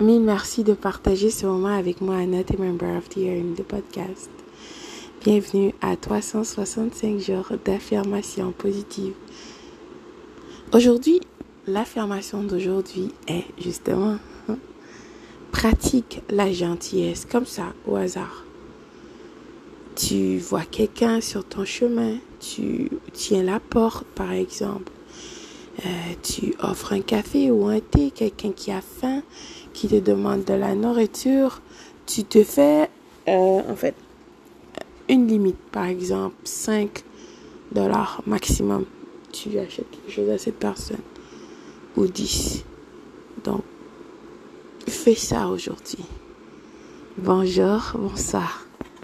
Mille merci de partager ce moment avec moi, Annette et Member of the Year the podcast. Bienvenue à 365 jours d'affirmation positive. Aujourd'hui, l'affirmation d'aujourd'hui est justement pratique la gentillesse comme ça au hasard. Tu vois quelqu'un sur ton chemin, tu tiens la porte par exemple, euh, tu offres un café ou un thé, quelqu'un qui a faim, qui te demande de la nourriture, tu te fais, euh, en fait, une limite, par exemple, 5 dollars maximum. Tu achètes quelque chose à cette personne. Ou 10. Donc, fais ça aujourd'hui. Bonjour, bonsoir.